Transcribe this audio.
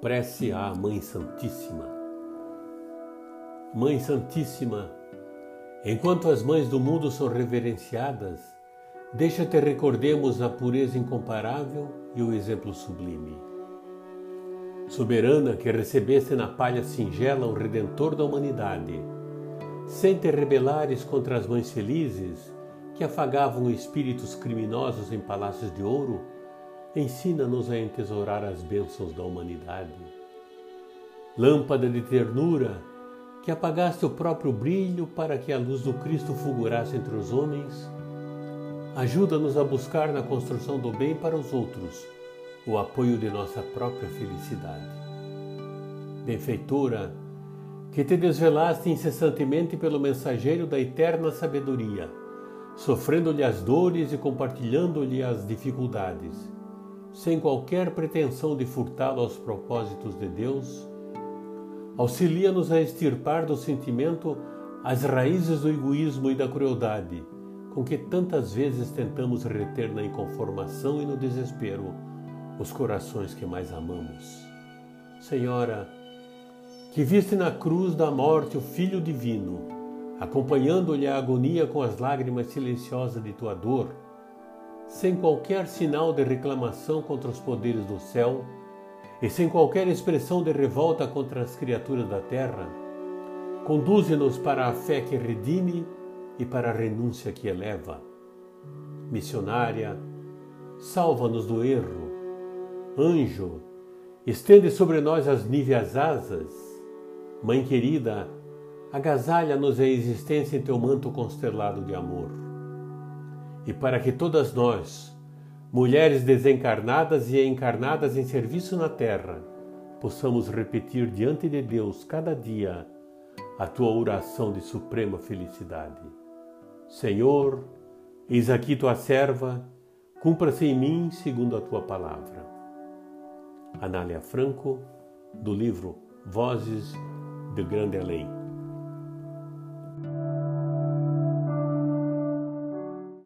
Prece à Mãe Santíssima. Mãe Santíssima, enquanto as mães do mundo são reverenciadas, deixa-te recordemos a pureza incomparável e o exemplo sublime. Soberana que recebeste na palha singela o Redentor da humanidade, sem te rebelares contra as mães felizes que afagavam espíritos criminosos em palácios de ouro, ensina-nos a entesourar as bênçãos da humanidade. Lâmpada de ternura, que apagaste o próprio brilho para que a luz do Cristo fulgurasse entre os homens, ajuda-nos a buscar na construção do bem para os outros o apoio de nossa própria felicidade. Benfeitora, que te desvelaste incessantemente pelo mensageiro da eterna sabedoria, sofrendo-lhe as dores e compartilhando-lhe as dificuldades sem qualquer pretensão de furtá-lo aos propósitos de Deus, auxilia-nos a extirpar do sentimento as raízes do egoísmo e da crueldade com que tantas vezes tentamos reter na inconformação e no desespero os corações que mais amamos. Senhora, que viste na cruz da morte o Filho Divino, acompanhando-lhe a agonia com as lágrimas silenciosas de tua dor, sem qualquer sinal de reclamação contra os poderes do céu e sem qualquer expressão de revolta contra as criaturas da terra, conduze-nos para a fé que redime e para a renúncia que eleva. Missionária, salva-nos do erro. Anjo, estende sobre nós as níveas asas. Mãe querida, agasalha-nos a existência em teu manto constelado de amor e para que todas nós, mulheres desencarnadas e encarnadas em serviço na terra, possamos repetir diante de Deus cada dia a tua oração de suprema felicidade. Senhor, eis aqui tua serva, cumpra-se em mim segundo a tua palavra. Anália Franco, do livro Vozes do Grande Além.